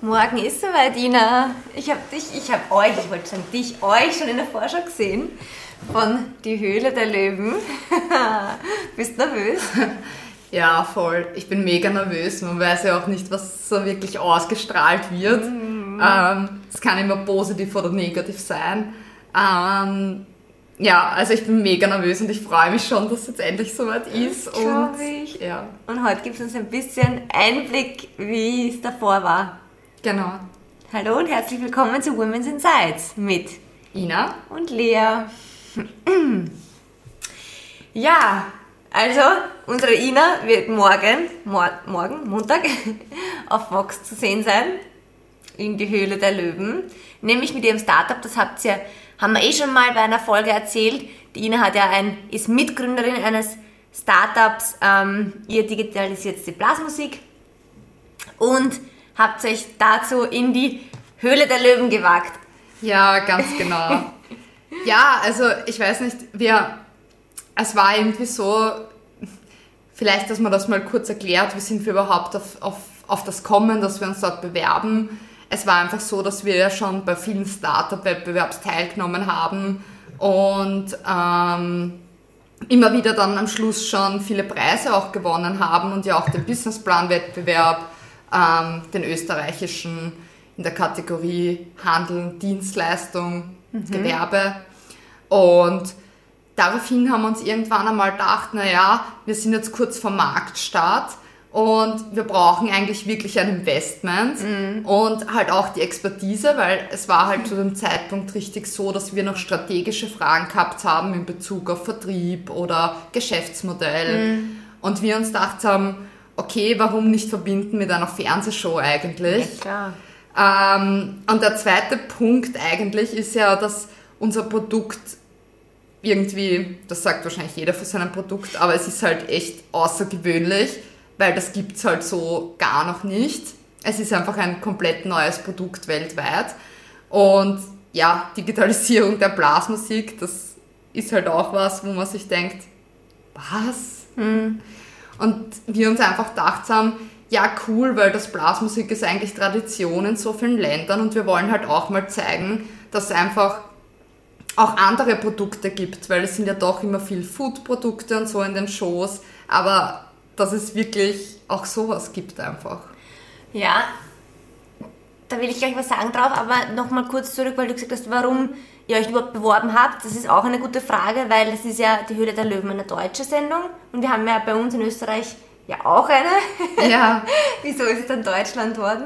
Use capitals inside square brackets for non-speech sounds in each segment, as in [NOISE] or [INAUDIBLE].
Morgen ist soweit, Ina. Ich habe dich, ich habe euch, ich wollte sagen dich, euch schon in der Vorschau gesehen von Die Höhle der Löwen. [LAUGHS] Bist nervös? [LAUGHS] Ja, voll. Ich bin mega nervös. Man weiß ja auch nicht, was so wirklich ausgestrahlt wird. Mhm. Ähm, es kann immer positiv oder negativ sein. Ähm, ja, also ich bin mega nervös und ich freue mich schon, dass es jetzt endlich soweit ist. Das und, ich. Ja. und heute gibt es uns ein bisschen Einblick, wie es davor war. Genau. Hallo und herzlich willkommen zu Women's Insights mit Ina und Lea. [CLEARS THROAT] ja, also, unsere Ina wird morgen, mor morgen, Montag, [LAUGHS] auf Vox zu sehen sein, in die Höhle der Löwen. Nämlich mit ihrem Startup, das habt ihr, haben wir eh schon mal bei einer Folge erzählt. Die Ina hat ja ein, ist Mitgründerin eines Startups, ähm, ihr digitalisiert die Blasmusik und habt euch dazu in die Höhle der Löwen gewagt. Ja, ganz genau. [LAUGHS] ja, also ich weiß nicht, wir es war irgendwie so, vielleicht, dass man das mal kurz erklärt, wie sind wir überhaupt auf, auf, auf das kommen, dass wir uns dort bewerben. Es war einfach so, dass wir ja schon bei vielen Startup-Wettbewerbs teilgenommen haben und ähm, immer wieder dann am Schluss schon viele Preise auch gewonnen haben und ja auch den Businessplan-Wettbewerb, ähm, den österreichischen in der Kategorie Handel, Dienstleistung, mhm. Gewerbe. Und daraufhin haben wir uns irgendwann einmal gedacht, naja, wir sind jetzt kurz vor Marktstart und wir brauchen eigentlich wirklich ein Investment mhm. und halt auch die Expertise, weil es war halt zu dem Zeitpunkt richtig so, dass wir noch strategische Fragen gehabt haben in Bezug auf Vertrieb oder Geschäftsmodell mhm. und wir uns gedacht haben, okay, warum nicht verbinden mit einer Fernsehshow eigentlich? Ja, klar. Ähm, und der zweite Punkt eigentlich ist ja, dass unser Produkt irgendwie, das sagt wahrscheinlich jeder für sein Produkt, aber es ist halt echt außergewöhnlich, weil das gibt es halt so gar noch nicht. Es ist einfach ein komplett neues Produkt weltweit. Und ja, Digitalisierung der Blasmusik, das ist halt auch was, wo man sich denkt, was? Hm. Und wir uns einfach gedacht haben, ja cool, weil das Blasmusik ist eigentlich Tradition in so vielen Ländern und wir wollen halt auch mal zeigen, dass einfach auch andere Produkte gibt, weil es sind ja doch immer viel Food-Produkte und so in den Shows, aber dass es wirklich auch sowas gibt einfach. Ja, da will ich gleich was sagen drauf, aber nochmal kurz zurück, weil du gesagt hast, warum ihr euch überhaupt beworben habt. Das ist auch eine gute Frage, weil es ist ja die Höhle der Löwen eine deutsche Sendung und wir haben ja bei uns in Österreich ja auch eine. [LAUGHS] Ja. [LAUGHS] Wieso ist es dann Deutschland worden?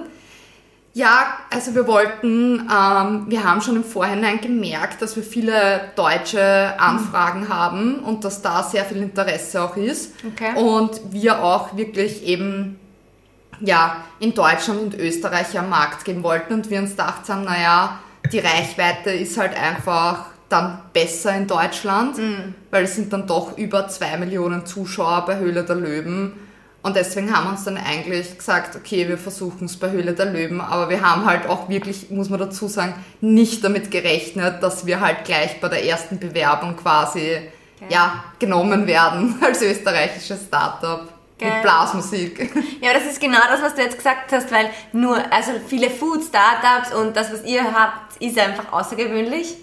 Ja, also wir wollten, ähm, wir haben schon im Vorhinein gemerkt, dass wir viele deutsche Anfragen mhm. haben und dass da sehr viel Interesse auch ist. Okay. Und wir auch wirklich eben ja, in Deutschland und Österreich am Markt gehen wollten und wir uns gedacht haben, naja, die Reichweite ist halt einfach dann besser in Deutschland, mhm. weil es sind dann doch über zwei Millionen Zuschauer bei Höhle der Löwen und deswegen haben wir uns dann eigentlich gesagt, okay, wir versuchen es bei Höhle der Löwen, aber wir haben halt auch wirklich, muss man dazu sagen, nicht damit gerechnet, dass wir halt gleich bei der ersten Bewerbung quasi okay. ja, genommen werden [LAUGHS] als österreichisches Startup. Geil. Mit Blasmusik. [LAUGHS] Ja, das ist genau das, was du jetzt gesagt hast, weil nur, also viele Food-Startups und das, was ihr habt, ist einfach außergewöhnlich.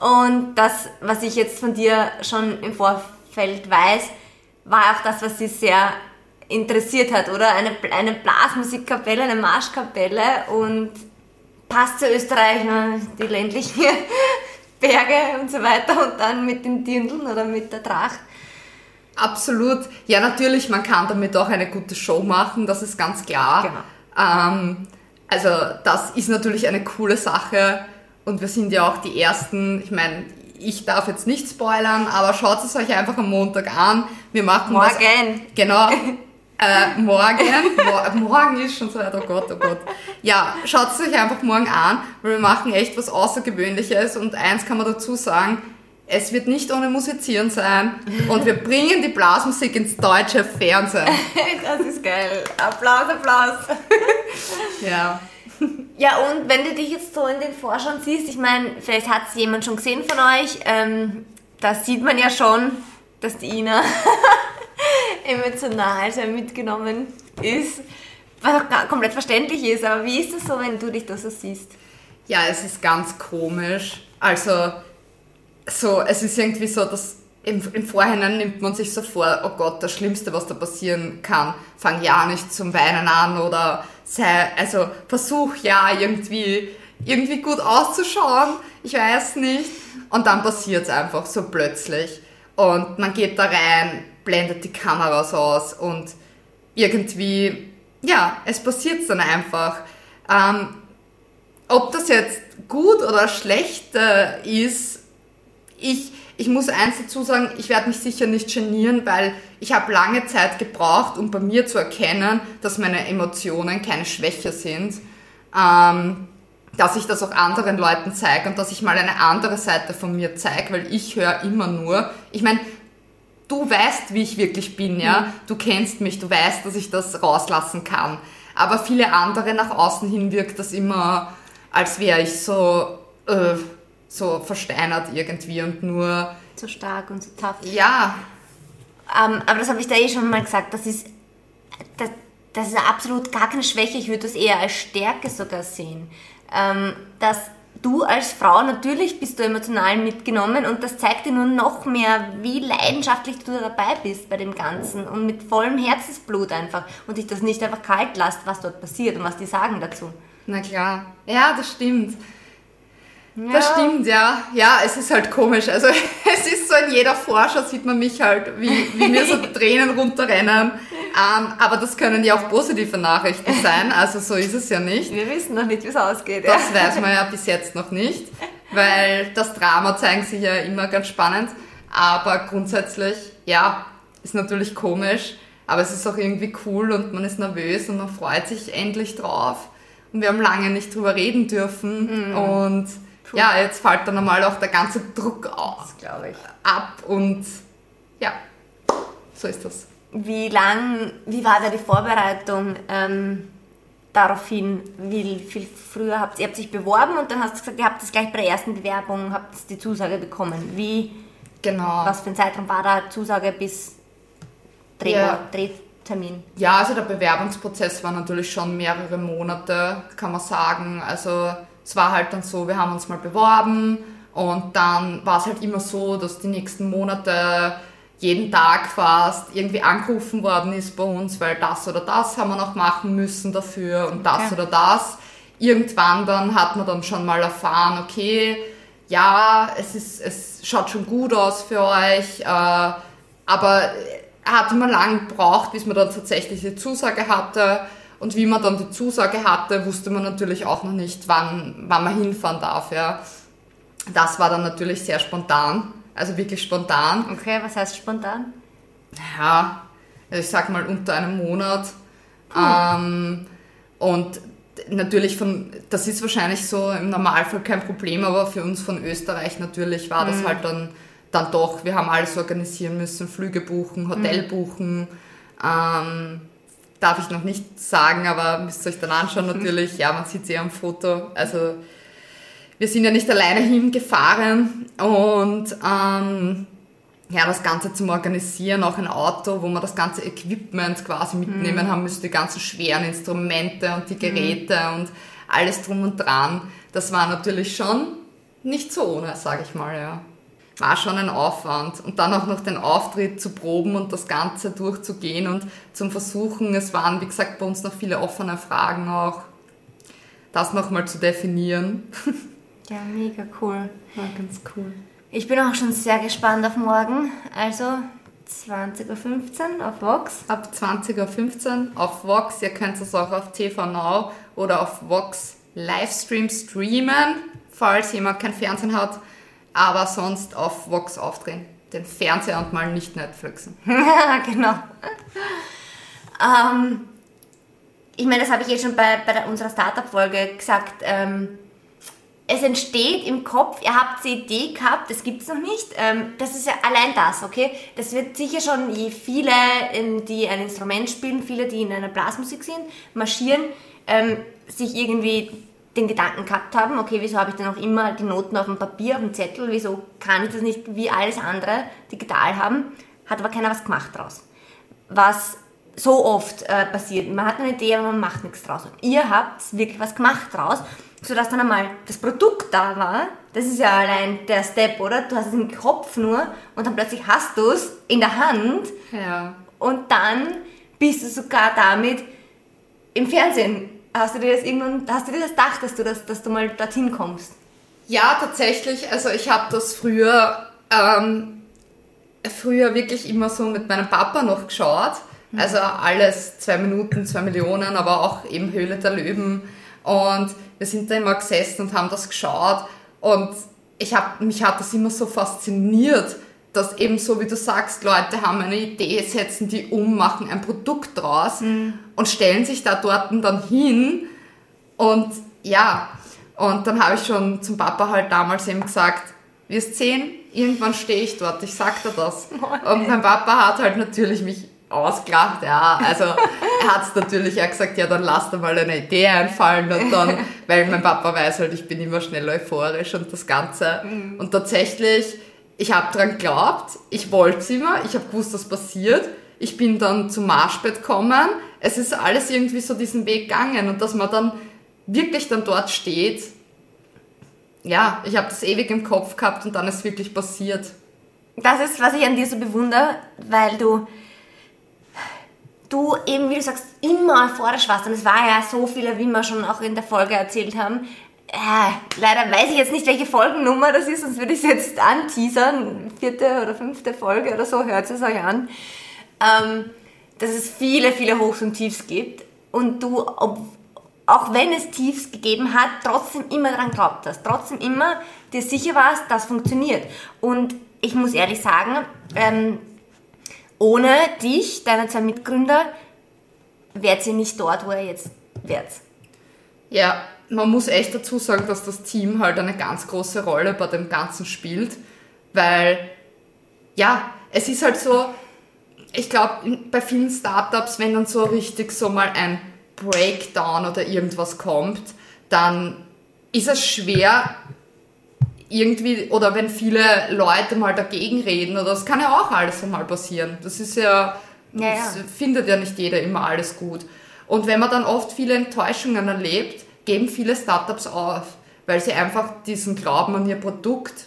Und das, was ich jetzt von dir schon im Vorfeld weiß, war auch das, was sie sehr interessiert hat, oder? Eine, eine Blasmusikkapelle, eine Marschkapelle und passt zu Österreich, ne? die ländlichen [LAUGHS] Berge und so weiter und dann mit den Dirndln oder mit der Tracht. Absolut. Ja, natürlich, man kann damit auch eine gute Show machen, das ist ganz klar. Genau. Ähm, also das ist natürlich eine coole Sache und wir sind ja auch die Ersten, ich meine, ich darf jetzt nicht spoilern, aber schaut es euch einfach am Montag an. Wir machen Morgen. Was, genau. [LAUGHS] Äh, morgen, mo morgen ist schon so weit, oh Gott, oh Gott. Ja, schaut es euch einfach morgen an, weil wir machen echt was Außergewöhnliches und eins kann man dazu sagen, es wird nicht ohne Musizieren sein und wir bringen die Blasmusik ins deutsche Fernsehen. [LAUGHS] Das ist geil. Applaus, Applaus. Ja. Ja, und wenn du dich jetzt so in den Vorschauen siehst, ich meine, vielleicht hat es jemand schon gesehen von euch, ähm, da sieht man ja schon, dass die Ina [LAUGHS] emotional sehr mitgenommen ist. was auch komplett verständlich ist. Aber wie ist es so, wenn du dich da so siehst? Ja, es ist ganz komisch. Also, so, es ist irgendwie so, dass im, im Vorhinein nimmt man sich so vor, oh Gott, das Schlimmste, was da passieren kann, fang ja nicht zum Weinen an oder sei, also versuch ja irgendwie, irgendwie gut auszuschauen, ich weiß nicht. Und dann passiert es einfach so plötzlich. Und man geht da rein, blendet die Kameras aus und irgendwie, ja, es passiert dann einfach. Ähm, ob das jetzt gut oder schlecht äh, ist, ich, ich muss eins dazu sagen, ich werde mich sicher nicht genieren, weil ich habe lange Zeit gebraucht, um bei mir zu erkennen, dass meine Emotionen keine Schwäche sind. Ähm, dass ich das auch anderen Leuten zeige und dass ich mal eine andere Seite von mir zeige, weil ich höre immer nur, ich meine, du weißt, wie ich wirklich bin, ja, mhm. du kennst mich, du weißt, dass ich das rauslassen kann. Aber viele andere nach außen hin wirkt das immer, als wäre ich so, äh, so versteinert irgendwie und nur. So stark und so tough. Ja. Ähm, aber das habe ich da eh schon mal gesagt, das ist, das, das ist absolut gar keine Schwäche, ich würde das eher als Stärke sogar sehen. Ähm, dass du als Frau natürlich bist du emotional mitgenommen und das zeigt dir nur noch mehr, wie leidenschaftlich du dabei bist bei dem Ganzen und mit vollem Herzensblut einfach und dich das nicht einfach kalt lässt, was dort passiert und was die sagen dazu. Na klar, ja, das stimmt. Ja. Das stimmt, ja. Ja, es ist halt komisch. Also [LAUGHS] es ist so in jeder Vorschau sieht man mich halt, wie, wie mir so [LAUGHS] Tränen runterrennen. Ähm, aber das können ja auch positive Nachrichten sein. Also so ist es ja nicht. Wir wissen noch nicht, wie es ausgeht. Das ja. weiß man ja bis jetzt noch nicht. Weil das Drama zeigen sich ja immer ganz spannend. Aber grundsätzlich, ja, ist natürlich komisch. Aber es ist auch irgendwie cool und man ist nervös und man freut sich endlich drauf. Und wir haben lange nicht drüber reden dürfen. Mhm. Und Puh. ja, jetzt fällt dann einmal auch der ganze Druck aus, glaube ich, ab und ja, so ist das. Wie lang, wie war da die Vorbereitung ähm, daraufhin? Wie viel früher habt ihr habt sich beworben und dann hast du gesagt, ihr habt das gleich bei der ersten Bewerbung habt die Zusage bekommen. Wie? Genau. Was für ein Zeitraum war da Zusage bis Dreh, ja. Drehtermin? Ja, also der Bewerbungsprozess war natürlich schon mehrere Monate, kann man sagen. Also es war halt dann so, wir haben uns mal beworben und dann war es halt immer so, dass die nächsten Monate jeden Tag fast irgendwie angerufen worden ist bei uns, weil das oder das haben wir noch machen müssen dafür und das okay. oder das. Irgendwann dann hat man dann schon mal erfahren, okay, ja, es, ist, es schaut schon gut aus für euch, äh, aber hat immer lang gebraucht, bis man dann tatsächlich die Zusage hatte. Und wie man dann die Zusage hatte, wusste man natürlich auch noch nicht, wann, wann man hinfahren darf. Ja. Das war dann natürlich sehr spontan, also wirklich spontan. Okay, was heißt spontan? Ja, ich sag mal unter einem Monat. Ähm, und natürlich von, das ist wahrscheinlich so im Normalfall kein Problem, aber für uns von Österreich natürlich war das mhm. halt dann, dann doch, wir haben alles organisieren müssen, Flüge buchen, Hotel mhm. buchen, ähm, darf ich noch nicht sagen, aber müsst ihr euch dann anschauen [LAUGHS] natürlich. Ja, man sieht sie am Foto. Also wir sind ja nicht alleine hingefahren und ähm, ja, das Ganze zum Organisieren, auch ein Auto, wo man das ganze Equipment quasi mitnehmen mhm. haben müsste, die ganzen schweren Instrumente und die Geräte mhm. und alles drum und dran. Das war natürlich schon nicht so ohne, sage ich mal, ja war schon ein Aufwand. Und dann auch noch den Auftritt zu proben und das Ganze durchzugehen und zum Versuchen, es waren, wie gesagt, bei uns noch viele offene Fragen auch, das nochmal zu definieren. [LAUGHS] Ja, mega cool. War ganz cool. Ich bin auch schon sehr gespannt auf morgen. Also 20.15 Uhr auf Vox. Ab 20.15 Uhr auf Vox. Ihr könnt es auch auf TV Now oder auf Vox Livestream streamen, falls jemand kein Fernsehen hat aber sonst auf Vox aufdrehen. Den Fernseher und mal nicht Netflixen. [LAUGHS] Genau. Ähm, ich meine, das habe ich jetzt schon bei, bei unserer Startup-Folge gesagt. Ähm, es entsteht im Kopf, ihr habt die Idee gehabt, das gibt es noch nicht. Ähm, das ist ja allein das, okay? Das wird sicher schon, je viele, ähm, die ein Instrument spielen, viele, die in einer Blasmusik sind, marschieren, ähm, sich irgendwie den Gedanken gehabt haben, okay, wieso habe ich denn auch immer die Noten auf dem Papier, auf dem Zettel, wieso kann ich das nicht wie alles andere digital haben, hat aber keiner was gemacht draus. Was so oft äh, passiert. Man hat eine Idee, aber man macht nichts draus. Und ihr habt wirklich was gemacht draus, sodass dann einmal das Produkt da war. Das ist ja allein der Step, oder? Du hast es im Kopf nur und dann plötzlich hast du es in der Hand Ja. und dann bist du sogar damit im Fernsehen. Hast du dir das irgendwann, hast du dir das gedacht, dass du, das, dass du mal dorthin kommst? Ja, tatsächlich. Also ich habe das früher, ähm, früher wirklich immer so mit meinem Papa noch geschaut. Also alles zwei Minuten, zwei Millionen, aber auch eben Höhle der Löwen. Und wir sind da immer gesessen und haben das geschaut. Und ich hab, mich hat das immer so fasziniert, dass eben so wie du sagst, Leute haben eine Idee, setzen die um, machen ein Produkt draus und stellen sich da dort dann hin. Und ja, und dann habe ich schon zum Papa halt damals eben gesagt, wirst sehen, irgendwann stehe ich dort, ich sag dir das. Und mein Papa hat halt natürlich mich ausgelacht, ja, also er hat es natürlich auch gesagt, ja, dann lass dir mal eine Idee einfallen und dann, [LAUGHS] weil mein Papa weiß halt, ich bin immer schnell euphorisch und das Ganze. Und tatsächlich, ich habe dran geglaubt, ich wollte es immer, ich habe gewusst, was passiert. Ich bin dann zum Marschbett gekommen. Es ist alles irgendwie so diesen Weg gegangen und dass man dann wirklich dann dort steht. Ja, ich habe das ewig im Kopf gehabt und dann ist wirklich passiert. Das ist, was ich an dir so bewundere, weil du, du eben, wie du sagst, immer euphorisch warst. Und es war ja so viele, wie wir schon auch in der Folge erzählt haben. Äh, leider weiß ich jetzt nicht, welche Folgennummer das ist, sonst würde ich es jetzt anteasern. Vierte oder fünfte Folge oder so, hört es euch an. Ähm, dass es viele, viele Hochs und Tiefs gibt. Und du, ob, auch wenn es Tiefs gegeben hat, trotzdem immer daran glaubt hast. Trotzdem immer dir sicher warst, das funktioniert. Und ich muss ehrlich sagen, ähm, ohne dich, deine zwei Mitgründer, wärt ihr nicht dort, wo ihr jetzt wärt. Ja, man muss echt dazu sagen, dass das Team halt eine ganz große Rolle bei dem Ganzen spielt, weil, ja, es ist halt so, ich glaube, bei vielen Startups, wenn dann so richtig so mal ein Breakdown oder irgendwas kommt, dann ist es schwer, irgendwie, oder wenn viele Leute mal dagegen reden, oder das kann ja auch alles einmal passieren. Das ist ja, Ja, ja. das findet ja nicht jeder immer alles gut. Und wenn man dann oft viele Enttäuschungen erlebt, geben viele Startups auf, weil sie einfach diesen Glauben an ihr Produkt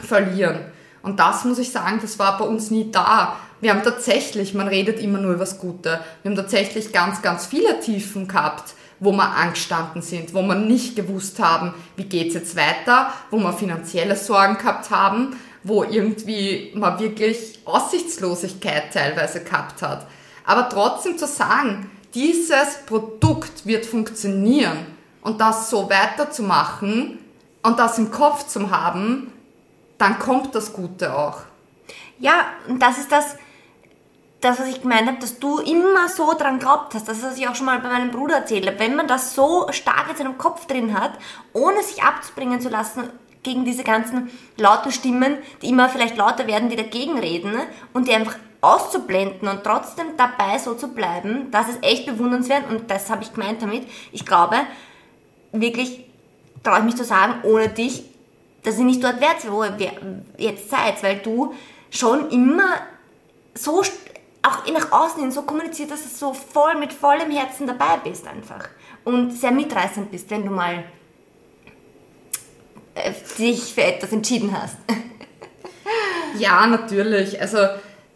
verlieren. Und das muss ich sagen, das war bei uns nie da. Wir haben tatsächlich, man redet immer nur über das Gute, wir haben tatsächlich ganz, ganz viele Tiefen gehabt, wo wir angestanden sind, wo wir nicht gewusst haben, wie geht's jetzt weiter, wo wir finanzielle Sorgen gehabt haben, wo irgendwie man wirklich Aussichtslosigkeit teilweise gehabt hat. Aber trotzdem zu sagen, dieses Produkt wird funktionieren und das so weiterzumachen und das im Kopf zu haben, dann kommt das Gute auch. Ja, und das ist das, das, was ich gemeint habe, dass du immer so dran glaubt hast. Das was ich auch schon mal bei meinem Bruder erzählt habe. Wenn man das so stark in seinem Kopf drin hat, ohne sich abzubringen zu lassen gegen diese ganzen lauten Stimmen, die immer vielleicht lauter werden, die dagegen reden und die einfach auszublenden und trotzdem dabei so zu bleiben, das ist echt bewundernswert und das habe ich gemeint damit. Ich glaube, wirklich traue ich mich zu sagen, ohne dich, dass ihr nicht dort wärt, wo ihr jetzt seid, weil du schon immer so auch nach außen hin so kommuniziert, dass du so voll mit vollem Herzen dabei bist einfach und sehr mitreißend bist, wenn du mal äh, dich für etwas entschieden hast. Ja, natürlich. Also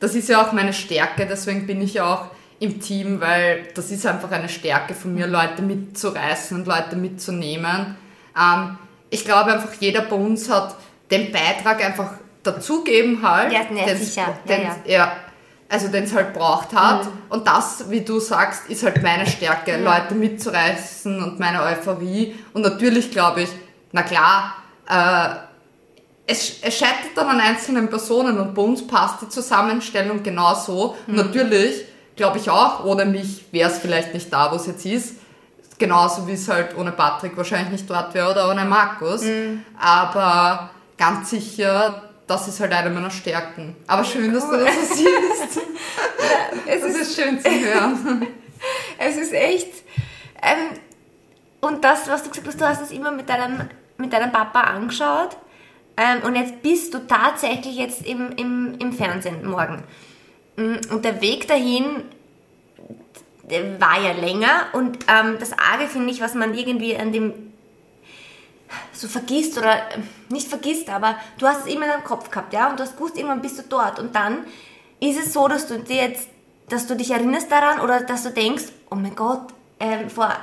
das ist ja auch meine Stärke, deswegen bin ich ja auch im Team, weil das ist einfach eine Stärke von mir, Leute mitzureißen und Leute mitzunehmen. Ähm, ich glaube einfach, jeder bei uns hat den Beitrag einfach dazugeben halt. Ja, ja, den's- sicher. Ja, den's- ja. ja, also den es halt braucht hat. Und das, wie du sagst, ist halt meine Stärke, Leute mitzureißen und meine Euphorie. Und natürlich glaube ich, na klar, äh, es, es scheitert dann an einzelnen Personen und bei uns passt die Zusammenstellung genau so. Und Natürlich, glaube ich auch, ohne mich wäre es vielleicht nicht da, wo es jetzt ist. Genauso wie es halt ohne Patrick wahrscheinlich nicht dort wäre oder ohne Markus. Aber ganz sicher, das ist halt eine meiner Stärken. Aber schön, dass du das so siehst. [LAUGHS] Es Das ist schön zu hören. [LAUGHS] Es ist echt. Ähm, und das, was du gesagt hast, du hast es immer mit deinem, mit deinem Papa angeschaut. Ähm, und jetzt bist du tatsächlich jetzt im, im, im Fernsehen morgen. Mm, Und der Weg dahin war ja länger. Und ähm, das Arge finde ich, was man irgendwie an dem so vergisst oder äh, nicht vergisst, aber du hast es immer in deinem Kopf gehabt, ja, und du hast gewusst, irgendwann bist du dort. Und dann ist es so, dass du dir jetzt, dass du dich erinnerst daran oder dass du denkst, oh mein Gott, ähm, vor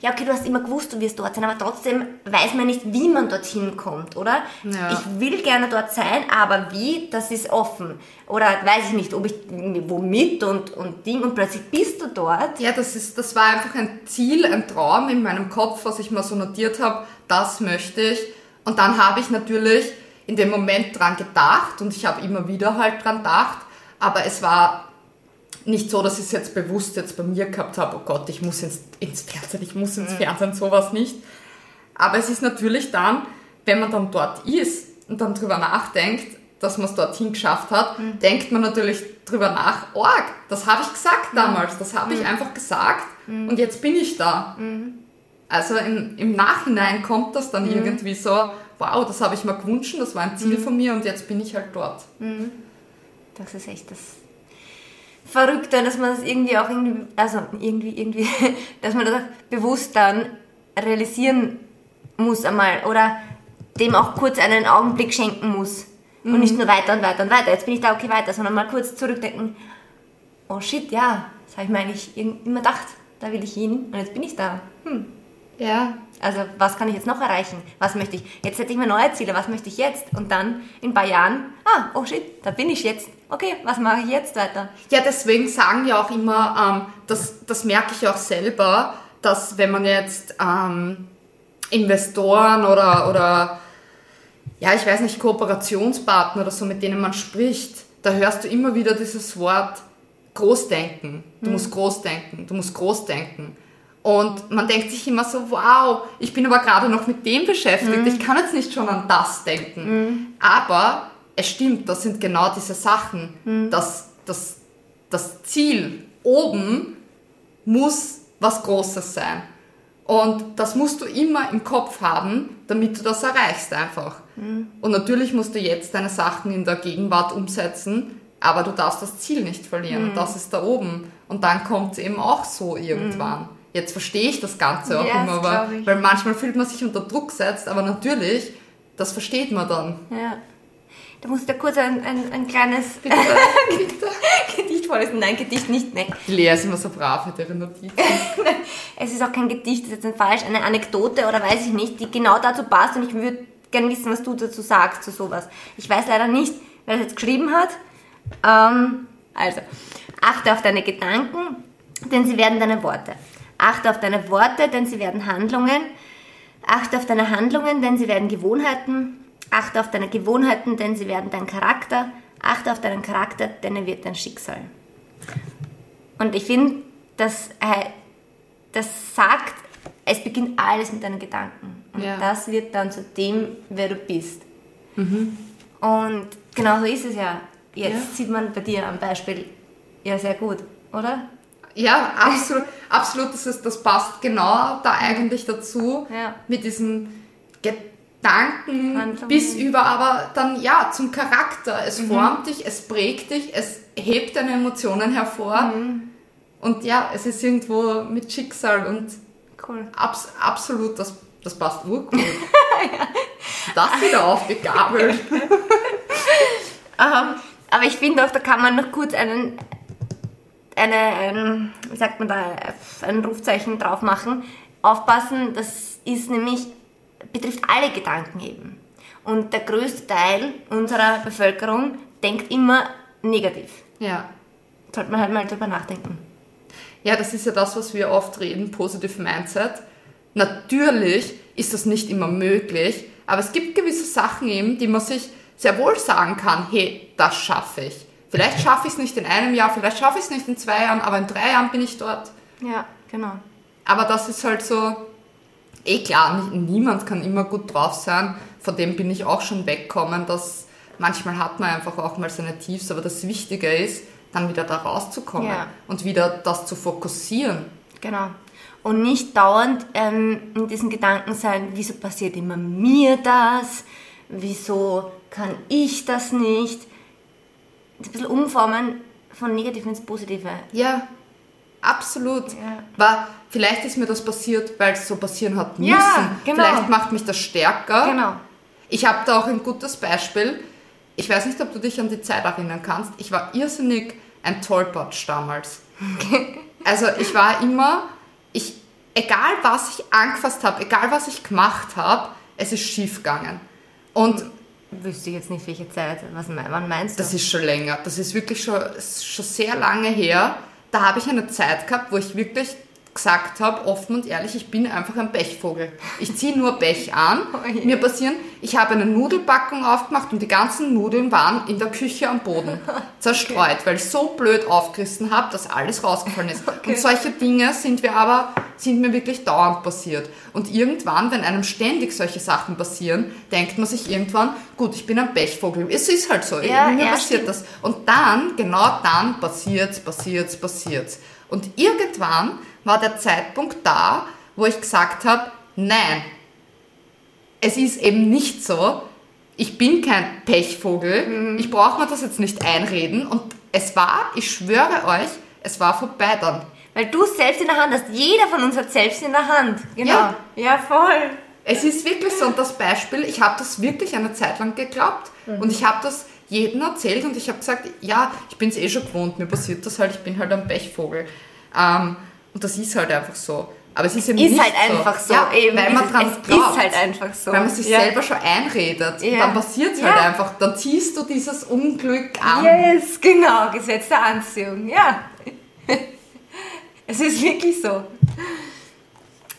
ja, okay, du hast immer gewusst, du wirst dort sein, aber trotzdem weiß man nicht, wie man dorthin kommt, oder? Ja. Ich will gerne dort sein, aber wie, das ist offen. Oder weiß ich nicht, ob ich womit und, und Ding und plötzlich bist du dort. Ja, das, ist, das war einfach ein Ziel, ein Traum in meinem Kopf, was ich mal so notiert habe, das möchte ich. Und dann habe ich natürlich in dem Moment dran gedacht und ich habe immer wieder halt dran gedacht, aber es war nicht so, dass ich es jetzt bewusst jetzt bei mir gehabt habe, oh Gott, ich muss ins, ins Fernsehen, ich muss ins Fernsehen, sowas nicht. Aber es ist natürlich dann, wenn man dann dort ist und dann drüber nachdenkt, dass man es dorthin geschafft hat, Mhm. denkt man natürlich drüber nach, org, das habe ich gesagt damals, das habe Mhm. ich einfach gesagt und jetzt bin ich da. Also im, im Nachhinein kommt das Mhm. dann irgendwie so, wow, das habe ich mir gewünscht, das war ein Ziel von mir und jetzt bin ich halt dort. Das ist echt das Verrückte, dass man das irgendwie auch irgendwie, also irgendwie, irgendwie, [LAUGHS] dass man das auch bewusst dann realisieren muss einmal oder dem auch kurz einen Augenblick schenken muss. Und nicht nur weiter und weiter und weiter. Jetzt bin ich da, okay, weiter, sondern mal kurz zurückdenken. Oh shit, ja, das habe ich mir eigentlich immer gedacht. Da will ich hin und jetzt bin ich da. Hm. Ja, Also, was kann ich jetzt noch erreichen? Was möchte ich? Jetzt setze ich mir neue Ziele. Was möchte ich jetzt? Und dann in ein paar Jahren, ah, oh shit, da bin ich jetzt. Okay, was mache ich jetzt weiter? Ja, deswegen sagen ja auch immer, ähm, das, das merke ich auch selber, dass wenn man jetzt ähm, Investoren oder, oder, ja, ich weiß nicht, Kooperationspartner oder so, mit denen man spricht, da hörst du immer wieder dieses Wort Großdenken. Du musst Großdenken, du musst Großdenken. Und man denkt sich immer so, wow, ich bin aber gerade noch mit dem beschäftigt, ich kann jetzt nicht schon an das denken. Aber es stimmt, das sind genau diese Sachen. Das, das, das Ziel oben muss was Großes sein. Und das musst du immer im Kopf haben, damit du das erreichst einfach. Und natürlich musst du jetzt deine Sachen in der Gegenwart umsetzen, aber du darfst das Ziel nicht verlieren. Und das ist da oben. Und dann kommt es eben auch so irgendwann. Jetzt verstehe ich das Ganze auch Ja, immer, das weil, ich. manchmal fühlt man sich unter Druck gesetzt, aber natürlich, das versteht man dann. Ja. Da musst du kurz ein, ein, ein kleines [LAUGHS] Gedicht vorlesen. Nein, Gedicht nicht. Nein. Die Lea ist immer so brav mit ihren Notizen. [LAUGHS] Es ist auch kein Gedicht, das ist jetzt ein falsch, eine Anekdote oder weiß ich nicht, die genau dazu passt und ich würde gerne wissen, was du dazu sagst zu sowas. Ich weiß leider nicht, wer das jetzt geschrieben hat. Ähm, also, achte auf deine Gedanken, denn sie werden deine Worte. Achte auf deine Worte, denn sie werden Handlungen. Achte auf deine Handlungen, denn sie werden Gewohnheiten. Achte auf deine Gewohnheiten, denn sie werden dein Charakter. Achte auf deinen Charakter, denn er wird dein Schicksal. Und ich finde, das, äh, das sagt, es beginnt alles mit deinen Gedanken. Und Ja. das wird dann zu dem, wer du bist. Und genau so ist es ja. Jetzt Ja. sieht man bei dir am Beispiel ja sehr gut, oder? Ja, absolut, absolut das, ist, das passt genau da eigentlich dazu. Ja. Mit diesen Gedanken Handlungen. bis über, aber dann ja, zum Charakter. Es Mhm. formt dich, es prägt dich, es hebt deine Emotionen hervor. Mhm. Und ja, es ist irgendwo mit Schicksal und Cool. abs absolut, das, das passt urcool. [LAUGHS] Das wieder aufgegabelt. [LAUGHS] Ähm, aber ich finde auch, da kann man noch kurz einen, eine, ein, wie sagt man da, ein Rufzeichen drauf machen. Aufpassen, das ist nämlich, betrifft alle Gedanken eben. Und der größte Teil unserer Bevölkerung denkt immer negativ. Ja. Sollte man halt mal drüber nachdenken. Ja, das ist ja das, was wir oft reden, Positive Mindset. Natürlich ist das nicht immer möglich, aber es gibt gewisse Sachen eben, die man sich sehr wohl sagen kann, hey, das schaffe ich. Vielleicht schaffe ich es nicht in einem Jahr, vielleicht schaffe ich es nicht in zwei Jahren, aber in drei Jahren bin ich dort. Ja, genau. Aber das ist halt so, eh klar, niemand kann immer gut drauf sein. Von dem bin ich auch schon weggekommen, dass manchmal hat man einfach auch mal seine Tiefs, aber das Wichtige ist, dann wieder da rauszukommen Ja. und wieder das zu fokussieren. Genau. Und nicht dauernd ähm, in diesen Gedanken sein, wieso passiert immer mir das? Wieso kann ich das nicht? Ein bisschen umformen von negativ ins Positive. Ja, Absolut. Ja. War, vielleicht ist mir das passiert, weil es so passieren hat müssen. Ja, genau. Vielleicht macht mich das stärker. Genau. Ich habe da auch ein gutes Beispiel. Ich weiß nicht, ob du dich an die Zeit erinnern kannst. Ich war irrsinnig ein Tollpatsch damals. Also ich war immer, ich, egal was ich angefasst habe, egal was ich gemacht habe, es ist schief gegangen. Und Wüsste ich jetzt nicht, welche Zeit. Was, wann meinst du? das ist schon länger. Das ist wirklich schon, schon sehr lange her. Da habe ich eine Zeit gehabt, wo ich wirklich gesagt habe, offen und ehrlich, ich bin einfach ein Pechvogel. Ich ziehe nur Pech an. [LAUGHS] Oh. Mir passieren, ich habe eine Nudelpackung aufgemacht und die ganzen Nudeln waren in der Küche am Boden [LAUGHS] zerstreut, weil ich so blöd aufgerissen habe, dass alles rausgefallen ist. [LAUGHS] Okay. Und solche Dinge sind wir aber, sind mir wirklich dauernd passiert. Und irgendwann, wenn einem ständig solche Sachen passieren, denkt man sich irgendwann, gut, ich bin ein Pechvogel. Es ist halt so. Ja, mir ja, passiert stimmt. das. Und dann, genau dann passiert's, passiert's, passiert's. Und irgendwann war der Zeitpunkt da, wo ich gesagt habe, nein, es ist eben nicht so. Ich bin kein Pechvogel. Mhm. Ich brauche mir das jetzt nicht einreden. Und es war, ich schwöre euch, es war vorbei dann. Weil du es selbst in der Hand hast. Jeder von uns hat selbst in der Hand. Genau. Ja. ja voll. Es ist wirklich so, und das Beispiel, ich habe das wirklich eine Zeit lang geglaubt. Und ich habe das jedem erzählt und ich habe gesagt, ja, ich bin es eh schon gewohnt, mir passiert das halt, ich bin halt ein Pechvogel. Ähm, und das ist halt einfach so. Aber es ist eben Ist nicht halt einfach so. Ja, Eben, weil man dran es glaubt. ist halt einfach so. Weil man sich Ja. selber schon einredet. Ja. dann passiert es halt einfach. Dann ziehst du dieses Unglück an. Yes, genau, Gesetz der Anziehung, ja. [LAUGHS] es ist wirklich so.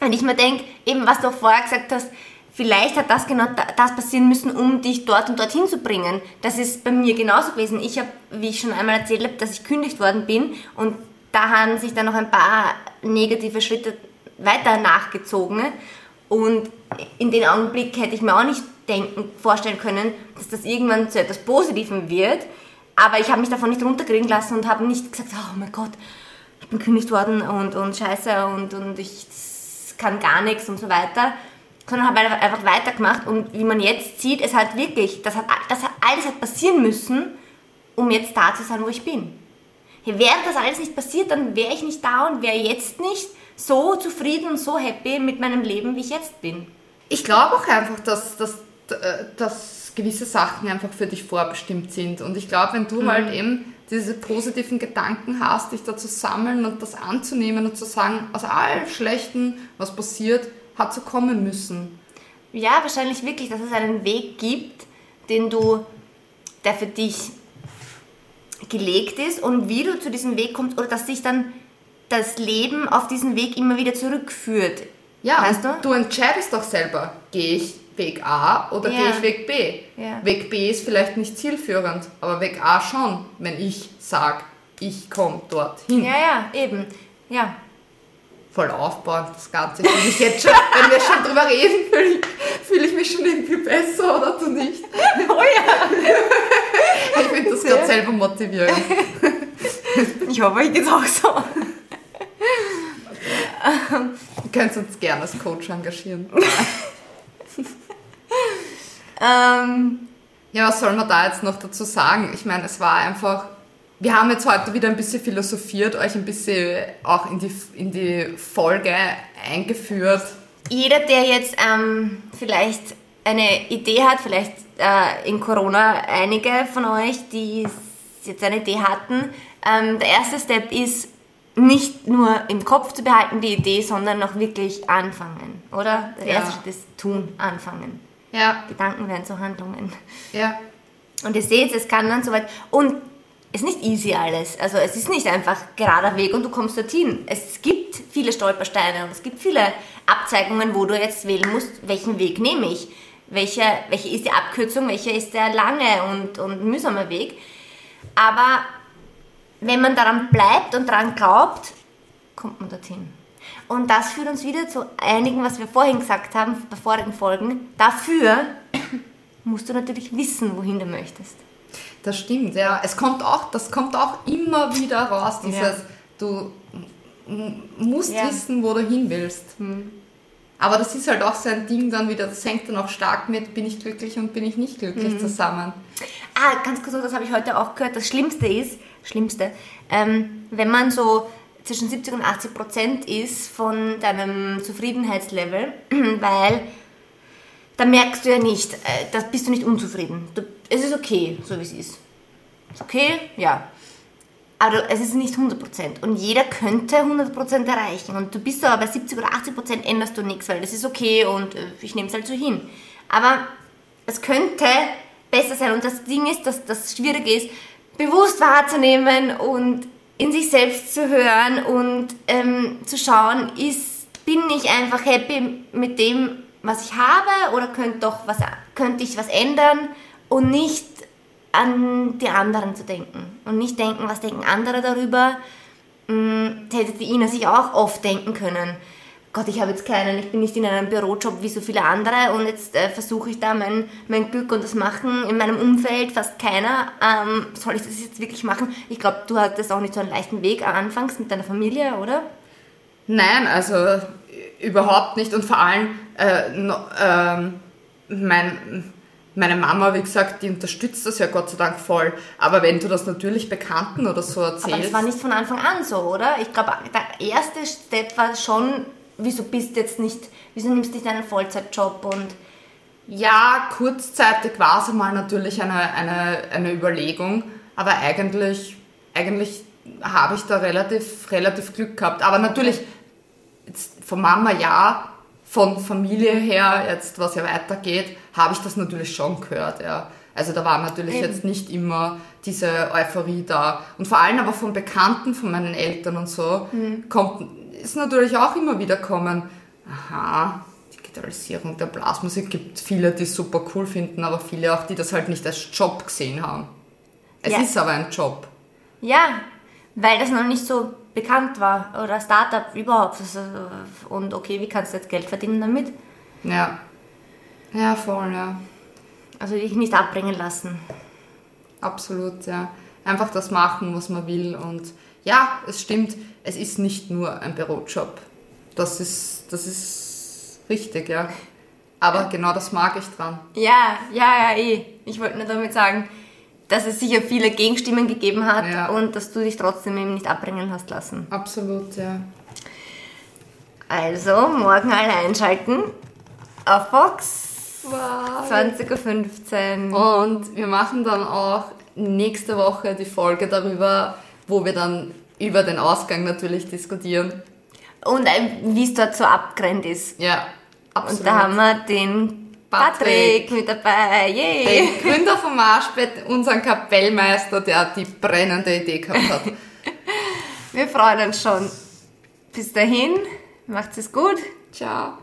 Und ich mir denke, eben was du auch vorher gesagt hast, vielleicht hat das genau da- das passieren müssen, um dich dort und dorthin zu bringen. Das ist bei mir genauso gewesen. Ich habe, wie ich schon einmal erzählt habe, dass ich kündigt worden bin und da haben sich dann noch ein paar negative Schritte weiter nachgezogen. Und in den Augenblick hätte ich mir auch nicht denken, vorstellen können, dass das irgendwann zu etwas Positivem wird. Aber ich habe mich davon nicht runterkriegen lassen und habe nicht gesagt, oh mein Gott, ich bin kündigt worden und, und scheiße und, und ich kann gar nichts und so weiter. Sondern habe einfach weitergemacht und wie man jetzt sieht, es hat wirklich, das hat, das hat, alles hat passieren müssen, um jetzt da zu sein, wo ich bin. Wäre das alles nicht passiert, dann wäre ich nicht da und wäre jetzt nicht so zufrieden und so happy mit meinem Leben, wie ich jetzt bin. Ich glaube auch einfach, dass, dass, äh, dass gewisse Sachen einfach für dich vorbestimmt sind. Und ich glaube, wenn du halt eben diese positiven Gedanken hast, dich da zu sammeln und das anzunehmen und zu sagen, aus allem Schlechten, was passiert, hat so kommen müssen. Ja, wahrscheinlich wirklich, dass es einen Weg gibt, den du, der für dich gelegt ist und wie du zu diesem Weg kommst oder dass dich dann das Leben auf diesen Weg immer wieder zurückführt. Ja, Weißt du? du entscheidest doch selber, gehe ich Weg A oder Ja. gehe ich Weg B. Ja. Weg B ist vielleicht nicht zielführend, aber Weg A schon, wenn ich sage, ich komme dorthin. Ja, ja, eben. Ja. Voll aufbauend, das Ganze. Fühl ich jetzt schon, wenn wir schon drüber reden, fühle ich, fühl ich mich schon irgendwie besser, oder du nicht? [LAUGHS] Oh ja. Ich finde das gerade selber motivierend. [LAUGHS] Ich hoffe, ich geht's auch so. Du könntest uns gerne als Coach engagieren. [LAUGHS] Ähm, Ja, was soll man da jetzt noch dazu sagen? Ich meine, es war einfach. Wir haben jetzt heute wieder ein bisschen philosophiert, euch ein bisschen auch in die, in die Folge eingeführt. jeder, der jetzt ähm, vielleicht eine Idee hat, vielleicht äh, in Corona einige von euch, die jetzt eine Idee hatten, ähm, der erste Step ist, nicht nur im Kopf zu behalten die Idee, sondern auch wirklich anfangen, oder? Der Ja. erste Schritt ist tun, anfangen. Ja, Gedanken werden zu Handlungen. ja. Und ihr seht, es kann dann soweit. Und ist nicht easy alles. Also es ist nicht einfach gerader Weg und du kommst dorthin. Es gibt viele Stolpersteine und es gibt viele Abzeigungen, wo du jetzt wählen musst, welchen Weg nehme ich. Welche, welche ist die Abkürzung, welcher ist der lange und, und mühsame Weg. Aber wenn man daran bleibt und daran glaubt, kommt man dorthin. Und das führt uns wieder zu einigen, was wir vorhin gesagt haben, bei vorigen Folgen. Dafür musst du natürlich wissen, wohin du möchtest. Das stimmt, ja. Es kommt auch, das kommt auch immer wieder raus, dieses, Ja. du musst Ja. wissen, wo du hin willst. Aber das ist halt auch so ein Ding dann wieder, das hängt dann auch stark mit, bin ich glücklich und bin ich nicht glücklich zusammen. Ah, ganz kurz, das habe ich heute auch gehört. Das Schlimmste ist, Schlimmste, ähm, wenn man so zwischen 70 und 80 Prozent ist von deinem Zufriedenheitslevel, [CLEARS THROAT] weil da merkst du ja nicht, äh, da bist du nicht unzufrieden. Du, es ist okay, so wie es ist. Ist okay? Ja. Aber es ist nicht 100%. Und jeder könnte 100% erreichen. Und du bist aber bei 70 oder 80% änderst du nichts, weil das ist okay und äh, ich nehme es halt so hin. Aber es könnte besser sein. Und das Ding ist, dass das Schwierige ist, bewusst wahrzunehmen und in sich selbst zu hören und ähm, zu schauen, ist, bin ich einfach happy mit dem, was ich habe oder könnte, doch was, könnte ich was ändern und nicht an die anderen zu denken und nicht denken, was denken andere darüber. Hm, hätte die Ina sich auch oft denken können. Gott, ich habe jetzt keinen, ich bin nicht in einem Bürojob wie so viele andere und jetzt äh, versuche ich da mein, mein Glück und das machen in meinem Umfeld, fast keiner. Ähm, soll ich das jetzt wirklich machen? Ich glaube, du hattest auch nicht so einen leichten Weg anfangs mit deiner Familie, oder? Nein, also überhaupt nicht und vor allem äh, no, ähm, mein meine Mama, wie gesagt, die unterstützt das ja Gott sei Dank voll. Aber wenn du das natürlich Bekannten oder so erzählst. Aber das war nicht von Anfang an so, oder? Ich glaube, der erste Step war schon, wieso bist du jetzt nicht, wieso nimmst du nicht einen Vollzeitjob und. Ja, kurzzeitig war es einmal natürlich eine, eine, eine Überlegung, aber eigentlich, eigentlich habe ich da relativ, relativ Glück gehabt. Aber natürlich, jetzt von Mama ja, von Familie her, jetzt was ja weitergeht, habe ich das natürlich schon gehört, ja. Also da war natürlich Eben. jetzt nicht immer diese Euphorie da. Und vor allem aber von Bekannten, von meinen Eltern und so, mhm. kommt, ist natürlich auch immer wieder kommen, aha, Digitalisierung der Blasmusik gibt viele, die es super cool finden, aber viele auch, die das halt nicht als Job gesehen haben. Es ja. ist aber ein Job. Ja, weil das noch nicht so bekannt war oder Startup überhaupt. Also, und okay, wie kannst du jetzt Geld verdienen damit? Ja. Ja, voll, ja. Also dich nicht abbringen lassen. Absolut, ja. Einfach das machen, was man will. Und ja, es stimmt, es ist nicht nur ein Bürojob. Das ist, das ist richtig, ja. Aber genau das mag ich dran. Ja, ja, ja, eh. Ich wollte nur damit sagen, dass es sicher viele Gegenstimmen gegeben hat ja. und dass du dich trotzdem eben nicht abbringen hast lassen. Absolut, ja. Also, morgen alle einschalten auf Fox. Wow. 20.15 Uhr. Und wir machen dann auch nächste Woche die Folge darüber, wo wir dann über den Ausgang natürlich diskutieren. Und wie es dort so abgrennt ist. Ja, absolut. Und da haben wir den Patrick, Patrick mit dabei, yay! Den Gründer vom Marschbett, unseren Kapellmeister, der die brennende Idee gehabt hat. [LAUGHS] Wir freuen uns schon. Bis dahin, macht's es gut. Ciao.